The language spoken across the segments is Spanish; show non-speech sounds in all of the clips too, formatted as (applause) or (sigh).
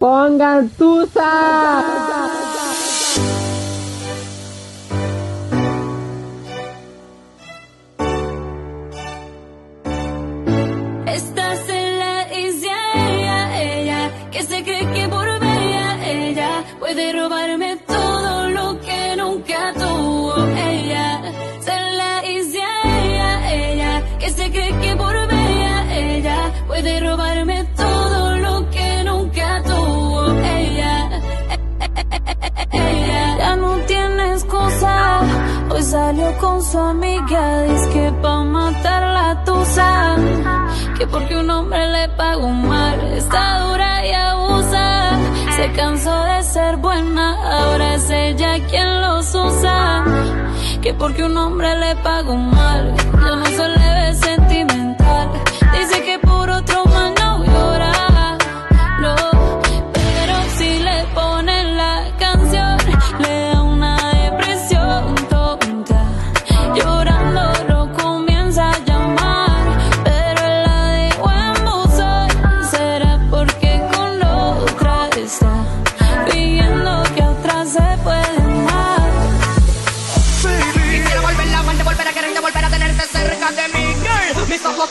Pongan tusa. Con su amiga, dice que pa' matar la tusa. Que porque un hombre le pagó mal, está dura y abusa. Se cansó de ser buena, ahora es ella quien los usa. Que porque un hombre le pagó mal, yo no se le ve sentimental.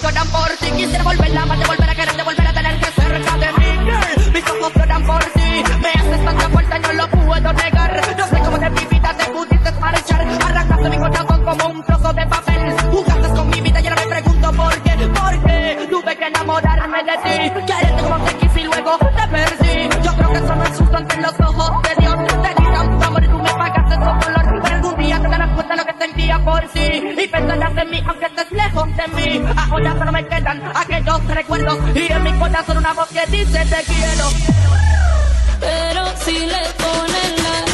Lloran por ti. Quisiera volver la amante, volver a quererte, volver a tenerte cerca de mí, girl. Mis ojos lloran por ti. Me haces tanta fuerza no lo puedo negar. No sé cómo de mi vida te pudiste marchar. Arrancaste mi corazón como un trozo de papel. Jugaste con mi vida y ahora me pregunto por qué. ¿Por qué tuve que enamorarme de ti? Quererte como te quise y luego te perdí. Yo creo que eso no es justo ante los ojos de Dios. Te di tanto amor y tú me pagaste su dolor. Pero algún día te darás cuenta lo que sentía por ti. Y pensarás en mí aunque lejos de mí. Ahora solo me quedan aquellos recuerdos. Y en mi corazón una voz que dice te quiero. Pero si le ponen la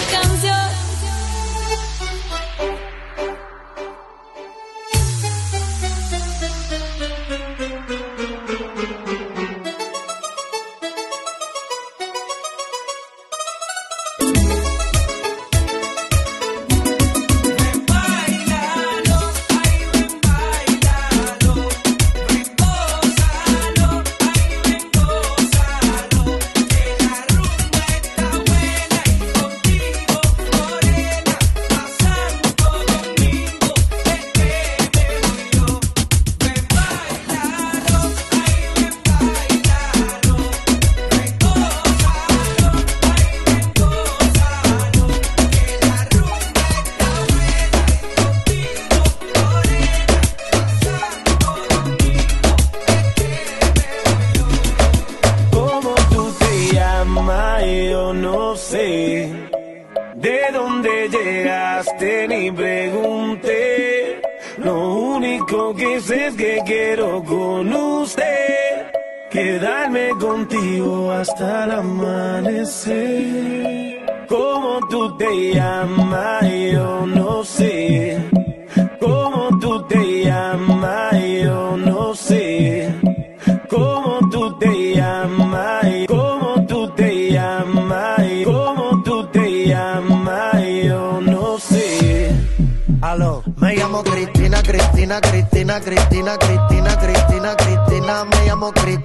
Cristina, Cristina, Cristina, Cristina, Cristina, Cristina, me llamo Cristina,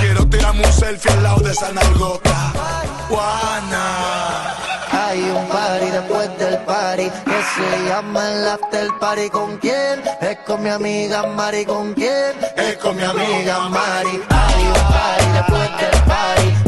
Quiero tirarme un selfie al lado de esa nalgota. Juana. Hay un party después del party que se llama el after party. ¿Con quién? Es con mi amiga Mari. ¿Con quién? Es con mi amiga Mari. Hay un party después del party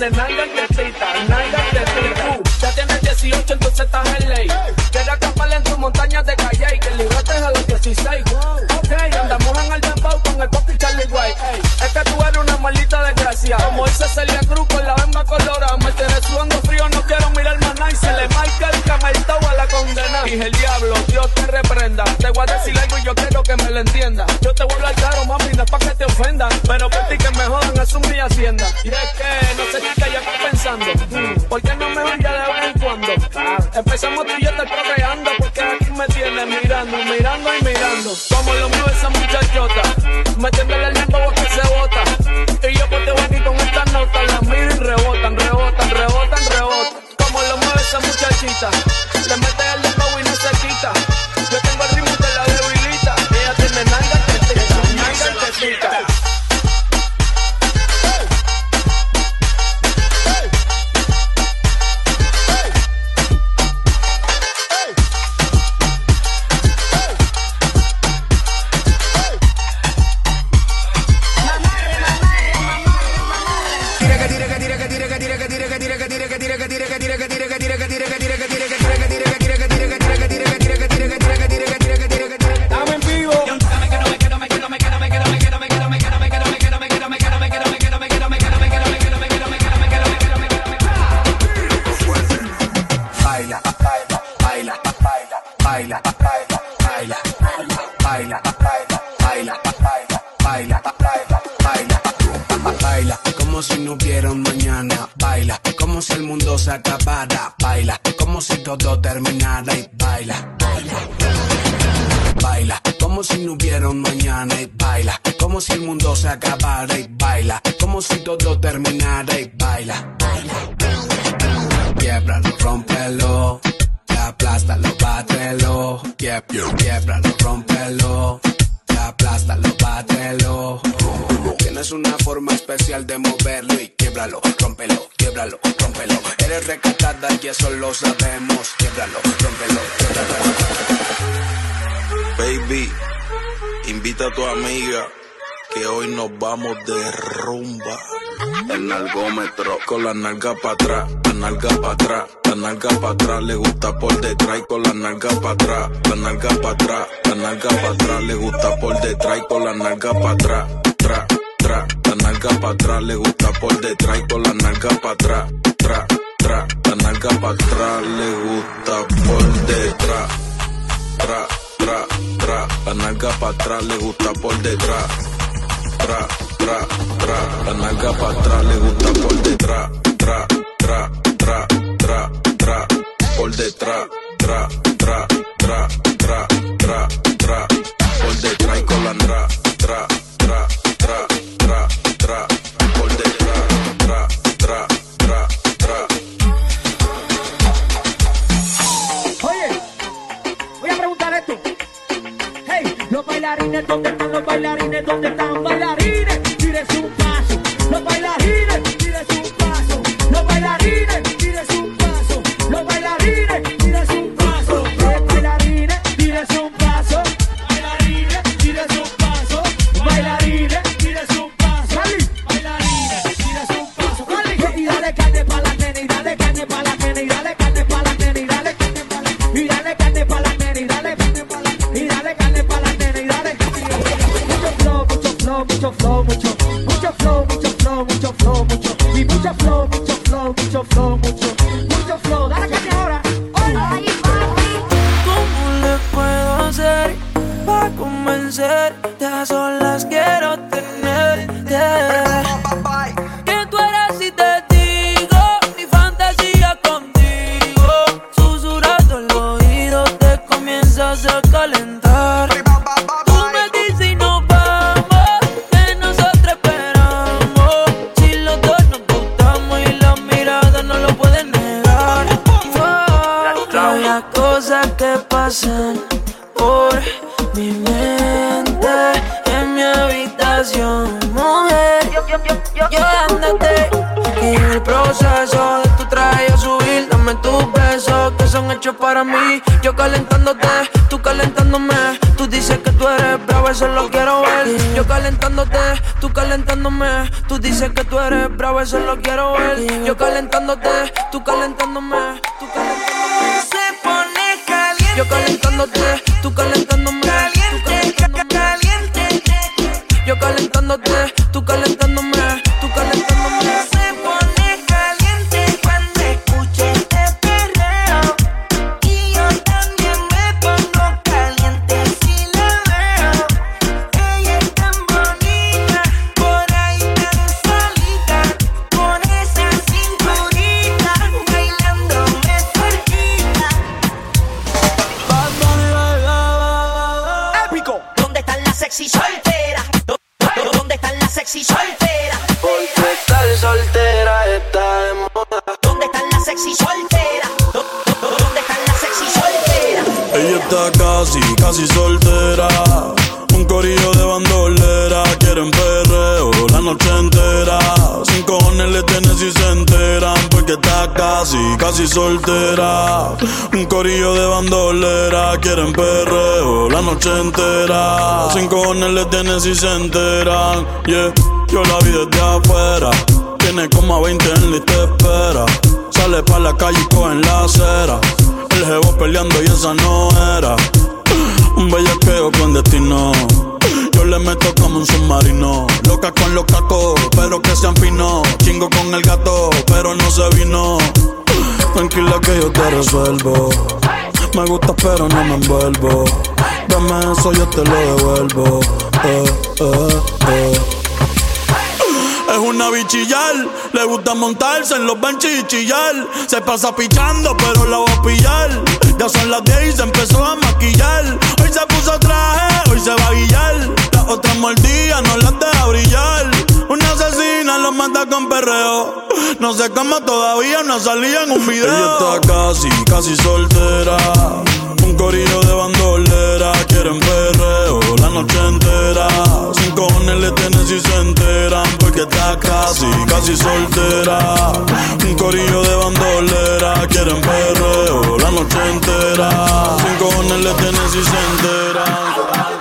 de nalgas de cita, nalgas de cita. Ya tienes 18, entonces estás en ley. Quiero acampar en tus montañas de calle y que libraste a los 16. Ok, andamos en el dembow con el papi Charlie White. Es que tú eres una maldita desgracia. Como dice Celia Cruz con la bamba colorada. Me tenés sudando frío, no quiero mirar más nada. Y se le marca el camartao a la condena. Dije el diablo, Dios te reprenda. Te voy a decir algo y yo quiero que me lo entienda. Yo te vuelvo a hablar caro, mami, no es pa' que te ofenda. Pero para ti que me jodan, es mi hacienda. Y vamos de rumba. El nalgómetro. Con la nalga para atrás, la nalga para atrás, la nalga para atrás, le gusta por detrás y con la nalga para atrás, la nalga para atrás, la nalga para atrás, le gusta por detrás y con la nalga para atrás, tra, tra, nalga para atrás, le gusta por detrás y con la nalga para atrás, tra, tra, la nalga para atrás, le gusta por detrás, tra, tra, tra, la nalga para atrás, le gusta por detrás tra, tra, tra. La nalga pa' atrás le gusta por detrás, tra, tra, tra, tra, tra. Por detrás, tra, tra, tra, tra, tra, tra. Por detrás y con la tra, tra, Hey, los bailarines, ¿dónde están los bailarines? ¿Dónde están bailarines? Tire su paso. Los bailarines, para mí. Yo calentándote, tú calentándome. Tú dices que tú eres brava, eso lo quiero ver. Yo calentándote, tú calentándome. Tú dices que tú eres brava, eso lo quiero ver. Yo calentándote, tú calentándome. Tú calentándome. Se pone caliente. Yo calentándote, tú calentándome. Caliente, caliente. Yo calentándote, tú calentándome sexy dó- ¿Dónde están las sexy solteras? Porque estar soltera está de moda. ¿Dónde están las sexy solteras? ¿Dó- dó- ¿Dónde están las sexy solteras? Ella está casi, casi soltera. Un corillo de casi, soltera. Un corillo de bandolera. Quieren perreo la noche entera. Sin cojones le tienen si se enteran. Yeah, yo la vi desde afuera. Tiene como a 20 en lista de espera. Sale pa' la calle y coge en la acera. El jevo peleando y esa no era. Un bellaqueo con destino. Yo le meto como un submarino. Loca con los cacos, pero que sean finos. Chingo con el gato, pero no se vino. Tranquila que yo te resuelvo. Me gusta, pero no me envuelvo. Dame eso, yo te lo devuelvo. Eh, eh, eh. Es una bichillar, le gusta montarse en los benches y chillar. Se pasa pichando, pero la voy a pillar. Ya son las 10 y se empezó a maquillar. Hoy se puso traje, hoy se va a guillar. Las otras mordidas no las deja brillar. Mata con perreo. No sé cómo todavía no salía en un video. Ella está casi, casi soltera. Un corillo de bandolera. Quieren perreo la noche entera. Sin cojones le tienen si se enteran. Porque está casi, casi soltera. Un corillo de bandolera. Quieren perreo la noche entera. Sin cojones le tienen si se enteran.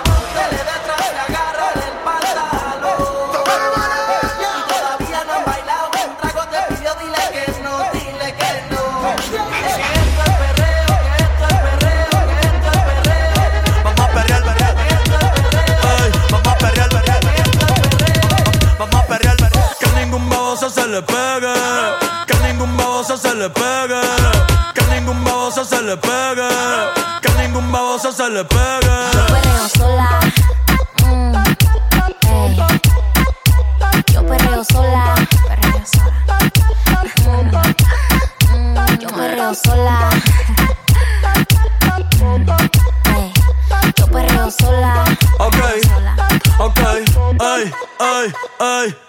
Baboso se le pegue. Que ningún baboso se le pegue. Que ningún baboso se le pegue. Que ningún baboso se le pegue. perreo sola. Mm, ey. Yo perreo sola. Perreo sola. Mm, yo perreo sola. Mm, ey. Yo perreo sola. Ok, Sola. ok, ey, ey, ey.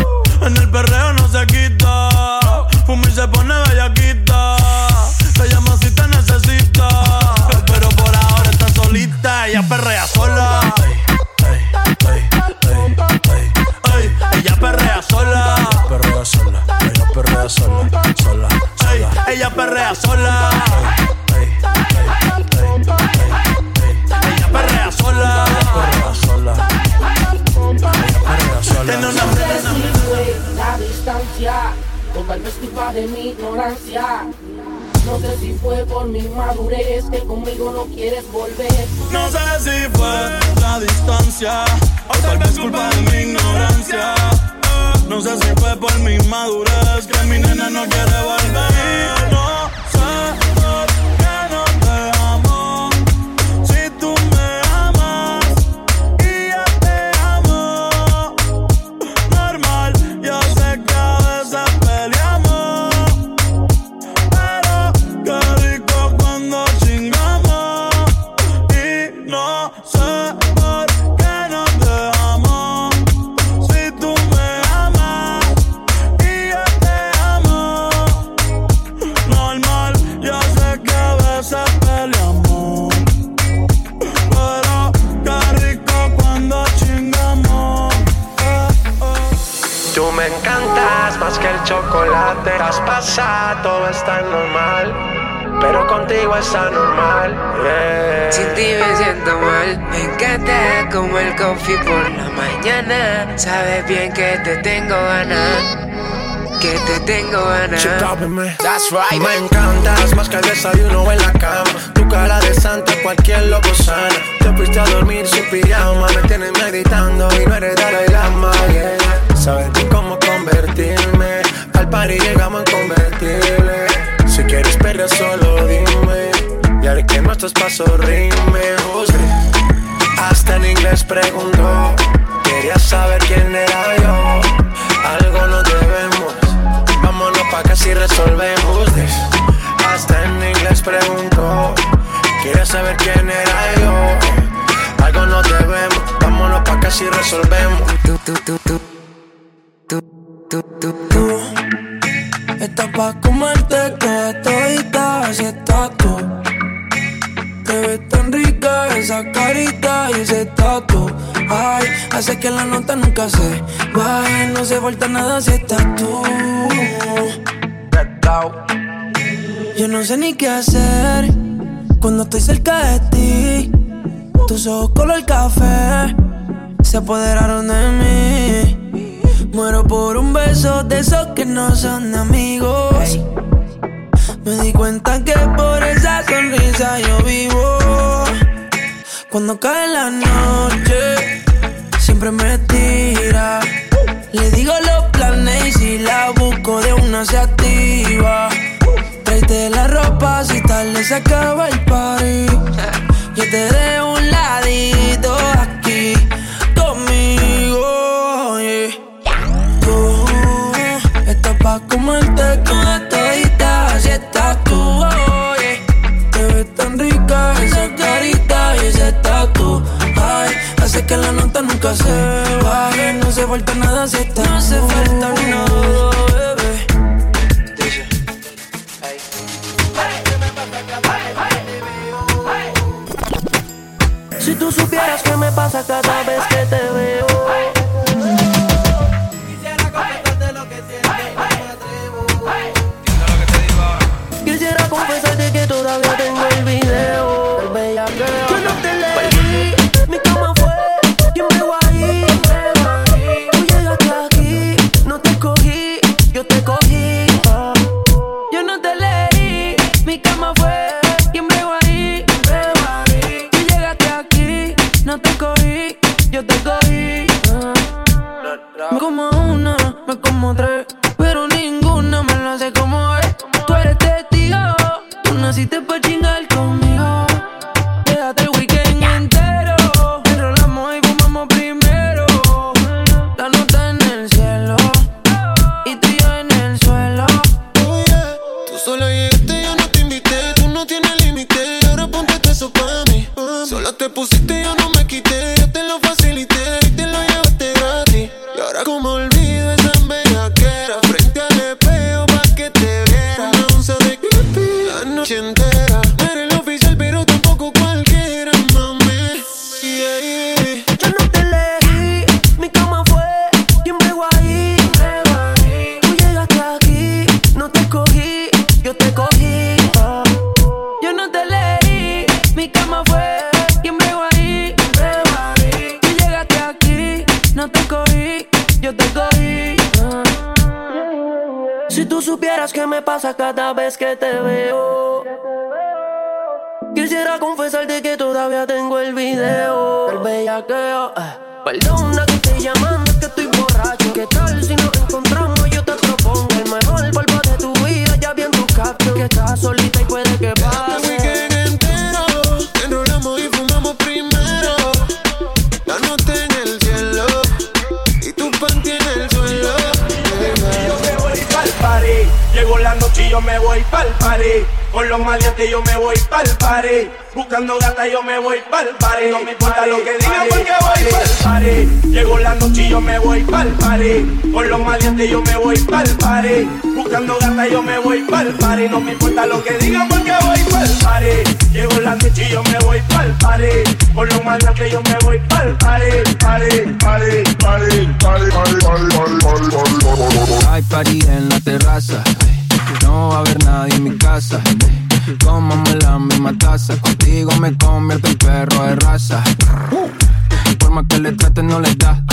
En el perreo no se quita. Fuma y se pone bellaquita. Te llama si te necesita. Pero por ahora está solita. Ella perrea sola. Ella perrea sola. Perrea sola. Ella perrea sola. Sola. Ey, ella perrea sola. Distancia, o tal vez culpa de mi ignorancia. No sé si fue por mi madurez que conmigo no quieres volver. No sé si fue la distancia o tal vez culpa de mi ignorancia. No sé si fue por mi madurez que mi nena no quiere volver. Chocolate. Traspasa, todo está normal. Pero contigo está normal. yeah. Sin ti me siento mal. Me encanta como el coffee por la mañana. Sabes bien que te tengo ganas. que te tengo ganas. That's right. Me encantas más que el desayuno en la cama. Tu cara de santa, cualquier loco sana. Te fuiste a dormir sin pijama. Me tienes meditando y no eres Dalai Lama. Yeah. Sabes tú cómo convertirme. Al llegamos en convertible. Si quieres perder, solo dime. Y haré que nuestros pasos rimen. Hasta en inglés preguntó. Quería saber quién era yo. Algo nos debemos. Vámonos pa' que así resolvemos. Hasta en inglés preguntó. Quería saber quién era yo. Algo nos debemos. Vámonos pa' que así resolvemos. Tú. Tú, tú. Estás pa' comerte toda todita, así estás tú. Te ves tan rica esa carita y ese tatu. Ay, hace que la nota nunca se baje, no se falta nada si estás tú. Yo no sé ni qué hacer cuando estoy cerca de ti. Tus ojos color café se apoderaron de mí. Muero por un beso de esos que no son amigos. Me di cuenta que por esa sonrisa yo vivo. Cuando cae la noche, siempre me tira. Le digo los planes y si la busco de una se activa. Tráete la ropa si tarde se acaba el party. (laughs) Yo te dejo un ladito tatu. Ay, hace que la nota nunca se baje. No se falta nada si estás No se falta nada, bebé. Si tú supieras qué me pasa cada vez que te veo. te pus cada vez que te veo. Quisiera confesarte que todavía tengo el video El bellaqueo eh. Perdona que estoy llamando, es que estoy borracho ¿Qué tal si nos encontramos? Yo te propongo El mejor polvo de tu vida, ya vi en tu caption Que estás solita y puede que pase me voy pa'l party. Con los maleantes yo me voy pa'l party. Buscando gata yo me voy pa'l party. No me importa lo que digan porque voy pa'l party. Llegó la noche y yo me voy pa'l party. Con los maleantes yo me voy pa'l party. Buscando gata yo me voy pa'l party. No me importa lo que digan porque voy pa'l party. Llegó la noche y yo me voy pa'l party. Con los maleantes yo me voy pa'l party. Party, party, party, party, party, party, party, party, party. Hay party en la terraza. No va a haber nadie en mi casa. Cómame la misma taza. Contigo me convierto en perro de raza. Por más que le traten, no le da.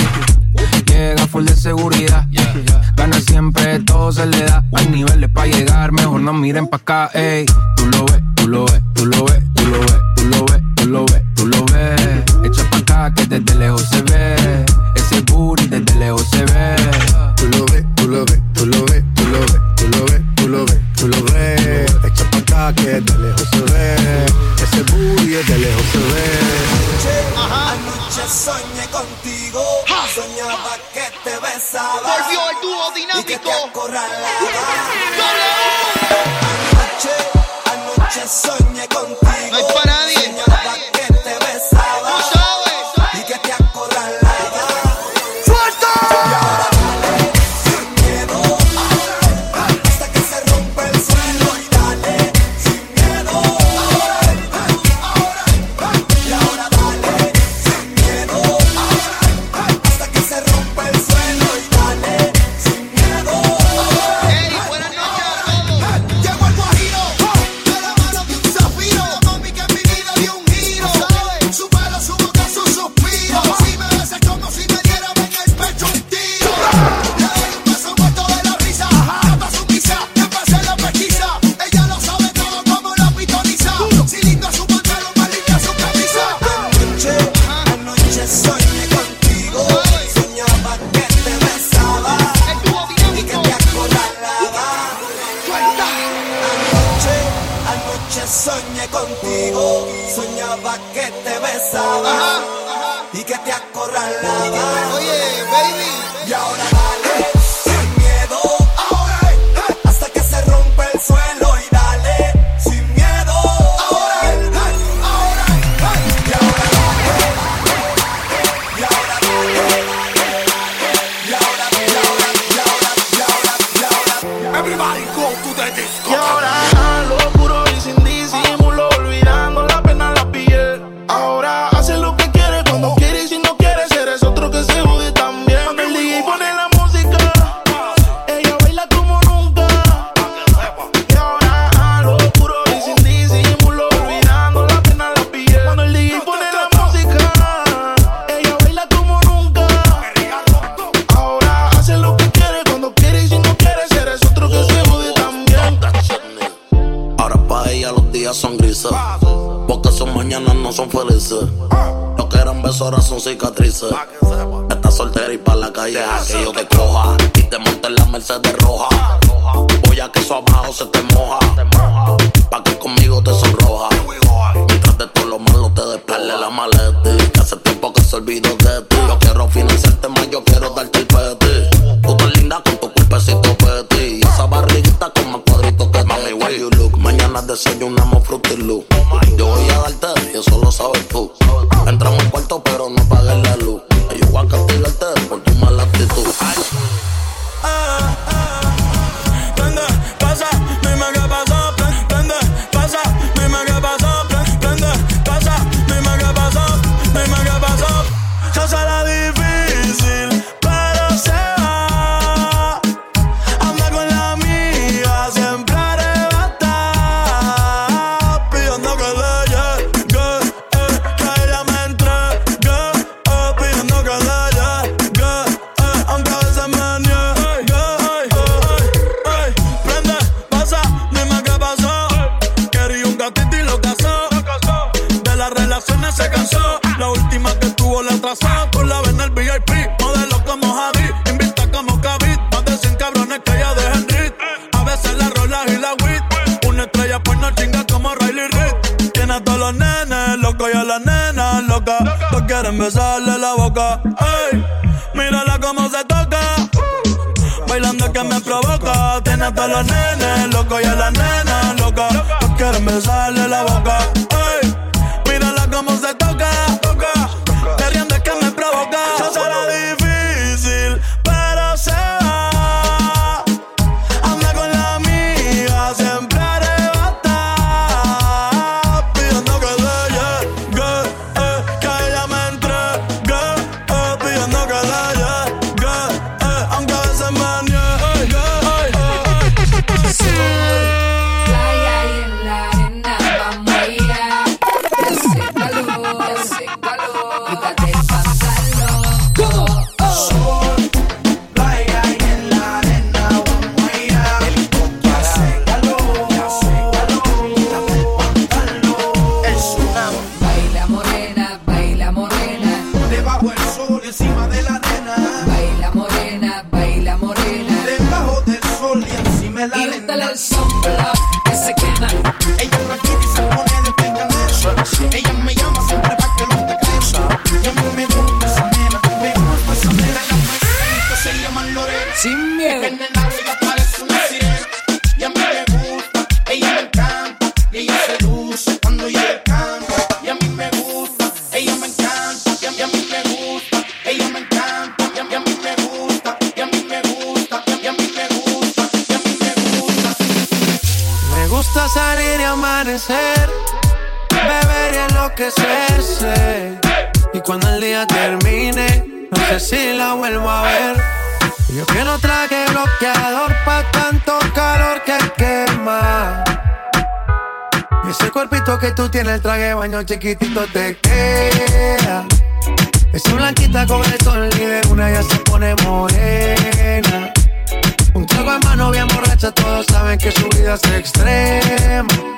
Llega full de seguridad. Gana siempre, todo se le da. Hay niveles para llegar, mejor no miren pa' acá, ey. Tú lo ves, tú lo ves, tú lo ves, tú lo ves, tú lo ves, tú lo ves, tú lo ves. Echa pa' acá que desde lejos se ve. Ese booty desde lejos se ve no son felices. Los que eran besos ahora son cicatrices. Estás soltera y pa' la calle a que yo te coja. Y te monte en la Mercedes roja. Voy a que eso abajo se te moja. Pa' que conmigo te sonroja. Mientras de todo lo malo te desplale la maleta. Que hace tiempo que se olvidó de ti. Yo quiero financiarte más, yo quiero darte el pete. Tú estás linda con tu culpecito peti. Y esa barriguita con más cuadritos que Mami, why you look? Mañana desayunamos frutilú. Yo voy a darte eso lo sabes tú. quería lo. Y cuando el día termine, no sé si la vuelvo a ver. Yo que no traje bloqueador pa' tanto calor que quema. Ese cuerpito que tú tienes, el traje baño chiquitito te queda. Esa blanquita con el sol y de una ya se pone morena. Un trago en mano bien borracha, todos saben que su vida es extrema.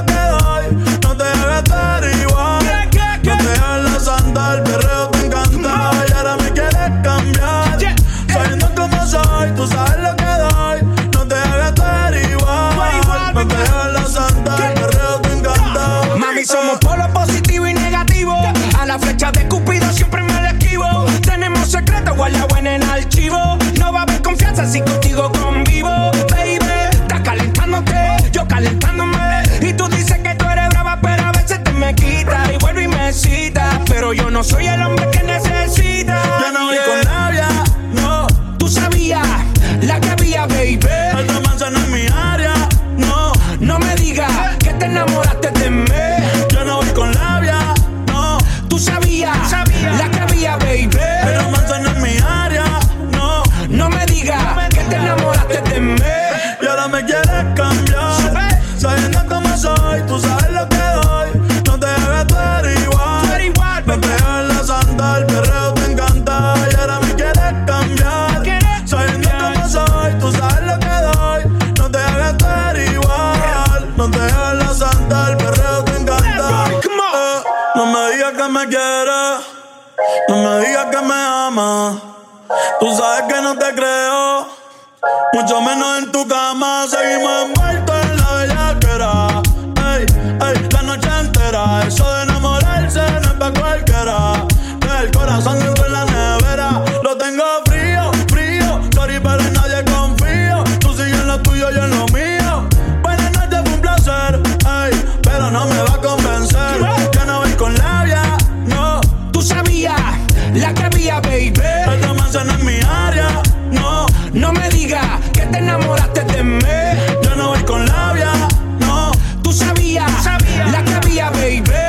no te creo, mucho menos en tu cama. La que baby.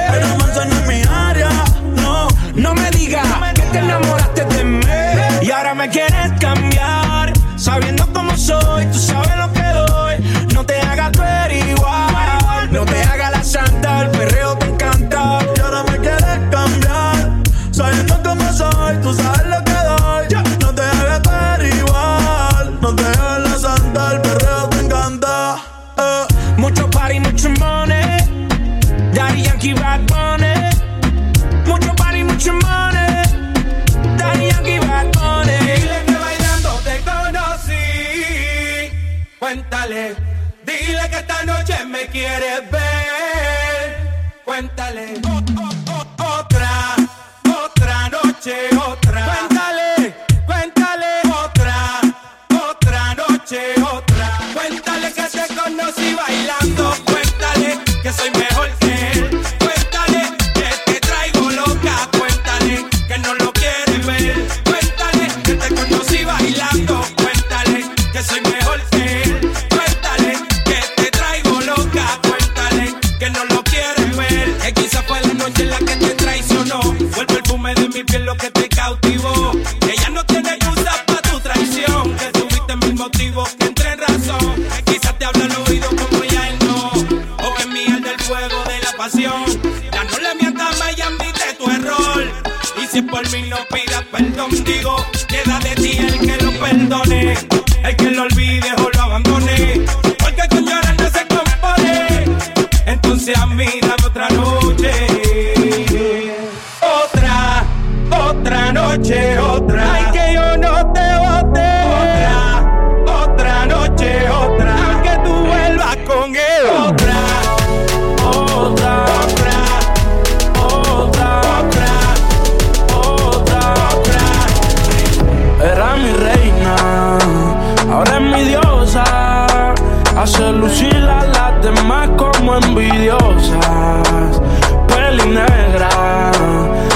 Peli negra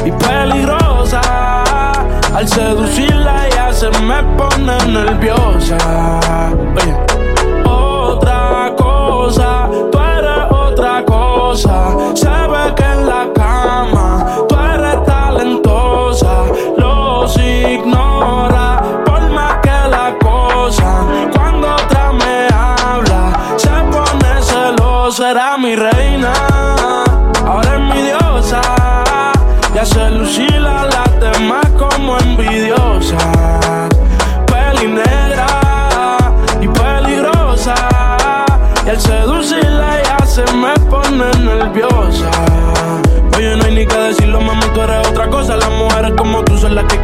y peligrosa. Al seducirla ella se me pone nerviosa. Oye.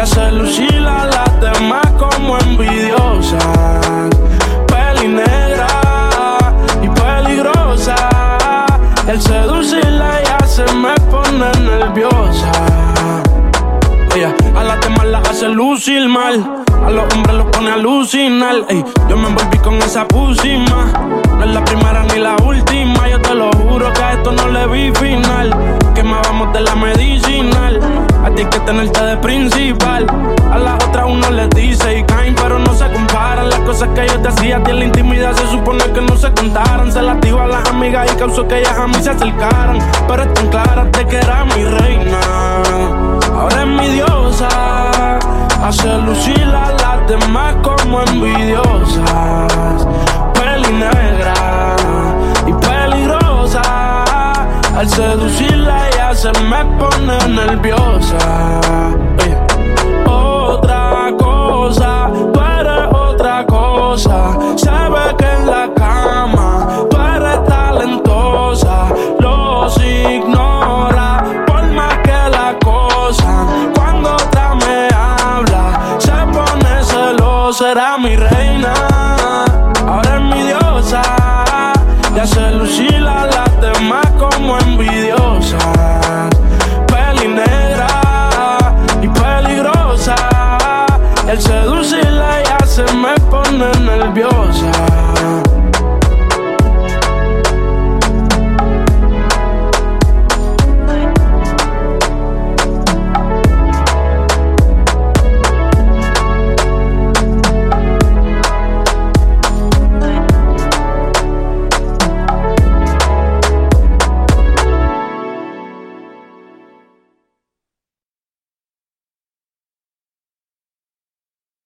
Y hace lucir a las demás como envidiosas. Peli negra y peligrosa. Al seducirla ya se me pone nerviosa. Ella a las demás las hace lucir mal. A los hombres los pone a alucinar. Ey, yo me envolví con esa pusima. No es la primera ni la última. Yo te lo juro que a esto no le vi final. Que más vamos de la medicinal. A ti que tenerte de principal. A las otras uno les dice y caen, pero no se comparan. Las cosas que yo te hacía a ti en la intimidad se supone que no se contaran. Se las a las amigas y causó que ellas a mí se acercaran. Pero están claras de que era mi reina. Ahora es mi diosa. Hace lucir a las demás como envidiosas. Peli negra y peligrosa. Al seducirla ella se me pone nerviosa. Otra cosa,